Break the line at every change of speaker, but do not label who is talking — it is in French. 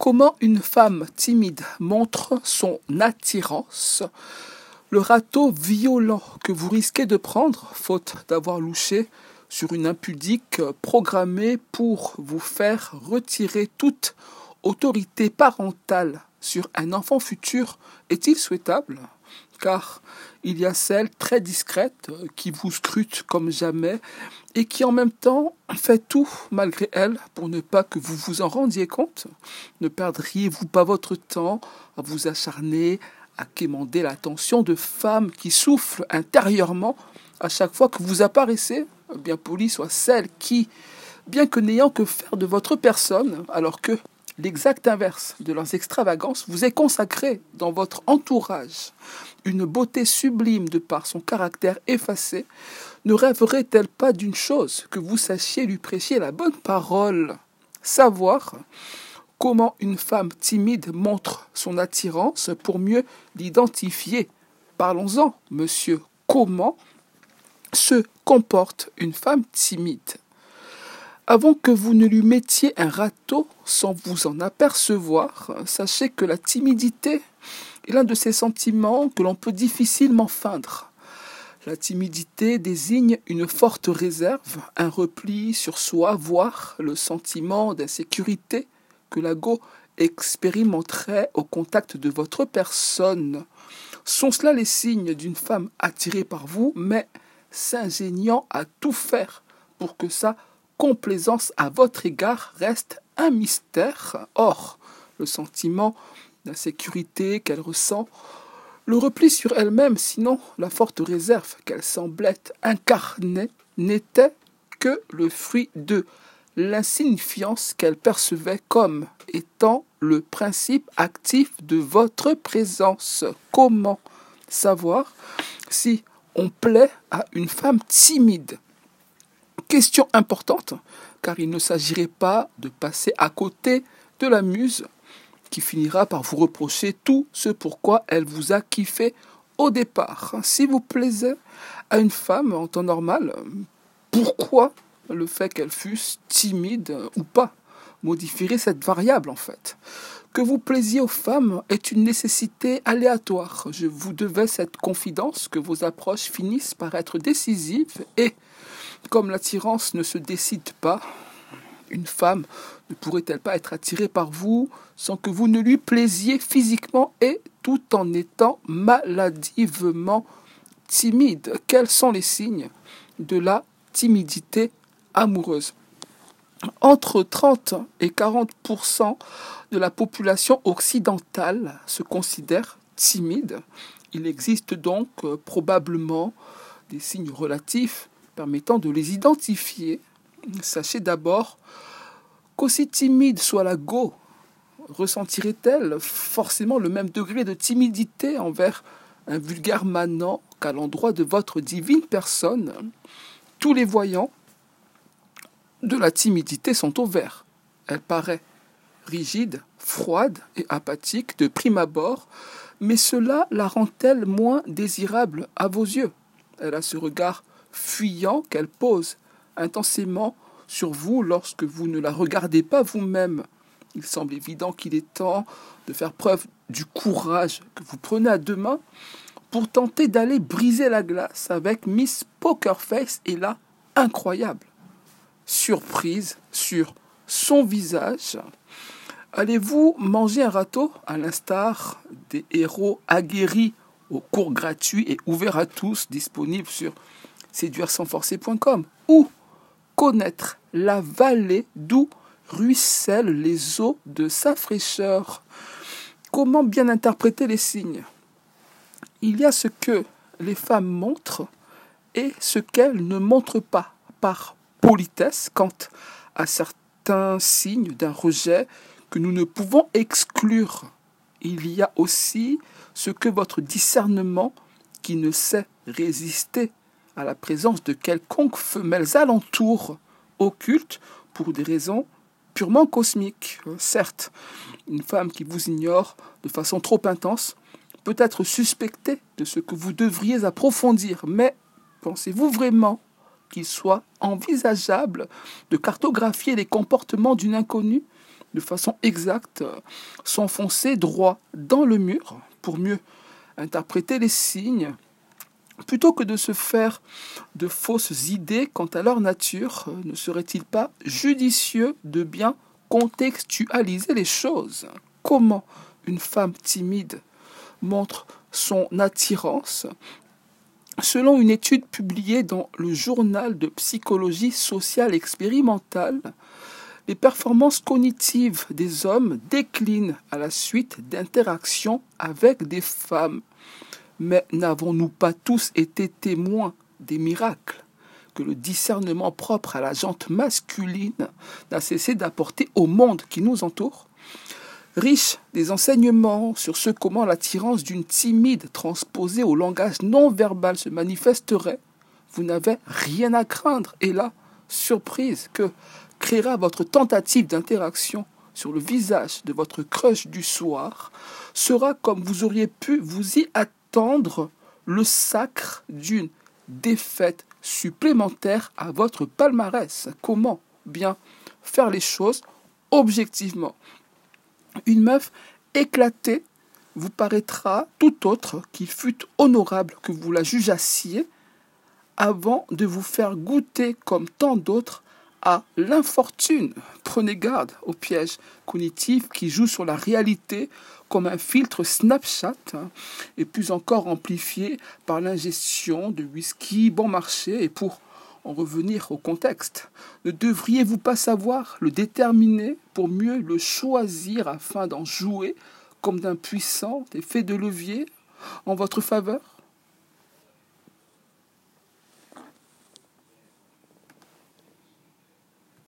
Comment une femme timide montre son attirance? Le râteau violent que vous risquez de prendre, faute d'avoir louché sur une impudique programmée pour vous faire retirer toute autorité parentale sur un enfant futur, est-il souhaitable? Car il y a celle très discrète qui vous scrute comme jamais et qui en même temps fait tout malgré elle pour ne pas que vous vous en rendiez compte. Ne perdriez-vous pas votre temps à vous acharner à quémander l'attention de femmes qui soufflent intérieurement à chaque fois que vous apparaissez Bien poli soit celle qui, bien que n'ayant que faire de votre personne, alors que l'exact inverse de leurs extravagances vous est consacré dans votre entourage, une beauté sublime de par son caractère effacé, ne rêverait-elle pas d'une chose que vous sachiez lui prêcher la bonne parole? Savoir comment une femme timide montre son attirance pour mieux l'identifier. Parlons-en, monsieur. Comment se comporte une femme timide? Avant que vous ne lui mettiez un râteau sans vous en apercevoir, sachez que la timidité est l'un de ces sentiments que l'on peut difficilement feindre. La timidité désigne une forte réserve, un repli sur soi, voire le sentiment d'insécurité que l'ego expérimenterait au contact de votre personne. Sont cela les signes d'une femme attirée par vous, mais s'ingéniant à tout faire pour que sa complaisance à votre égard reste un mystère. Or, le sentiment d'insécurité qu'elle ressent le repli sur elle-même, sinon la forte réserve qu'elle semblait incarner, n'était que le fruit de l'insignifiance qu'elle percevait comme étant le principe actif de votre présence. Comment savoir si on plaît à une femme timide? Question importante, car il ne s'agirait pas de passer à côté de la muse qui finira par vous reprocher tout ce pourquoi elle vous a kiffé au départ. Si vous plaisez à une femme en temps normal, pourquoi le fait qu'elle fût timide ou pas modifierait cette variable en fait? Que vous plaisiez aux femmes est une nécessité aléatoire. Je vous devais cette confidence que vos approches finissent par être décisives et, comme l'attirance ne se décide pas, une femme ne pourrait-elle pas être attirée par vous sans que vous ne lui plaisiez physiquement et tout en étant maladivement timide? Quels sont les signes de la timidité amoureuse? Entre 30 et 40% de la population occidentale se considère timide. Il existe donc euh, probablement des signes relatifs permettant de les identifier. Sachez d'abord qu'aussi timide soit la go, ressentirait-elle forcément le même degré de timidité envers un vulgaire manant qu'à l'endroit de votre divine personne? Tous les voyants de la timidité sont au vert. Elle paraît rigide, froide et apathique de prime abord, mais cela la rend-elle moins désirable à vos yeux? Elle a ce regard fuyant qu'elle pose intensément sur vous lorsque vous ne la regardez pas vous-même. Il semble évident qu'il est temps de faire preuve du courage que vous prenez à deux mains pour tenter d'aller briser la glace avec Miss Pokerface et là, incroyable. Surprise sur son visage. Allez-vous manger un râteau? À l'instar des héros aguerris au cours gratuit et ouvert à tous disponible sur séduire-sans-forcer.com ou connaître la vallée d'où ruissellent les eaux de sa fraîcheur. Comment bien interpréter les signes? Il y a ce que les femmes montrent et ce qu'elles ne montrent pas par politesse quant à certains signes d'un rejet que nous ne pouvons exclure. Il y a aussi ce que votre discernement, qui ne sait résister à la présence de quelconques femelles alentours occultes pour des raisons purement cosmiques. Certes, une femme qui vous ignore de façon trop intense peut être suspectée de ce que vous devriez approfondir, mais pensez-vous vraiment qu'il soit envisageable de cartographier les comportements d'une inconnue de façon exacte, s'enfoncer droit dans le mur pour mieux interpréter les signes, plutôt que de se faire de fausses idées quant à leur nature, ne serait-il pas judicieux de bien contextualiser les choses? Comment une femme timide montre son attirance? Selon une étude publiée dans le journal de psychologie sociale expérimentale, les performances cognitives des hommes déclinent à la suite d'interactions avec des femmes. Mais n'avons-nous pas tous été témoins des miracles que le discernement propre à la jante masculine n'a cessé d'apporter au monde qui nous entoure? Riche des enseignements sur ce comment l'attirance d'une timide transposée au langage non verbal se manifesterait, vous n'avez rien à craindre. Et là, surprise que créera votre tentative d'interaction sur le visage de votre crush du soir sera comme vous auriez pu vous y attendre le sacre d'une défaite supplémentaire à votre palmarès. Comment bien faire les choses objectivement? Une meuf éclatée vous paraîtra tout autre qu'il fût honorable que vous la jugeassiez avant de vous faire goûter comme tant d'autres à l'infortune. Prenez garde au piège cognitif qui joue sur la réalité comme un filtre Snapchat hein, et plus encore amplifié par l'ingestion de whisky bon marché et pour en revenir au contexte Ne devriez-vous pas savoir le déterminer pour mieux le choisir afin d'en jouer comme d'un puissant effet de levier en votre faveur?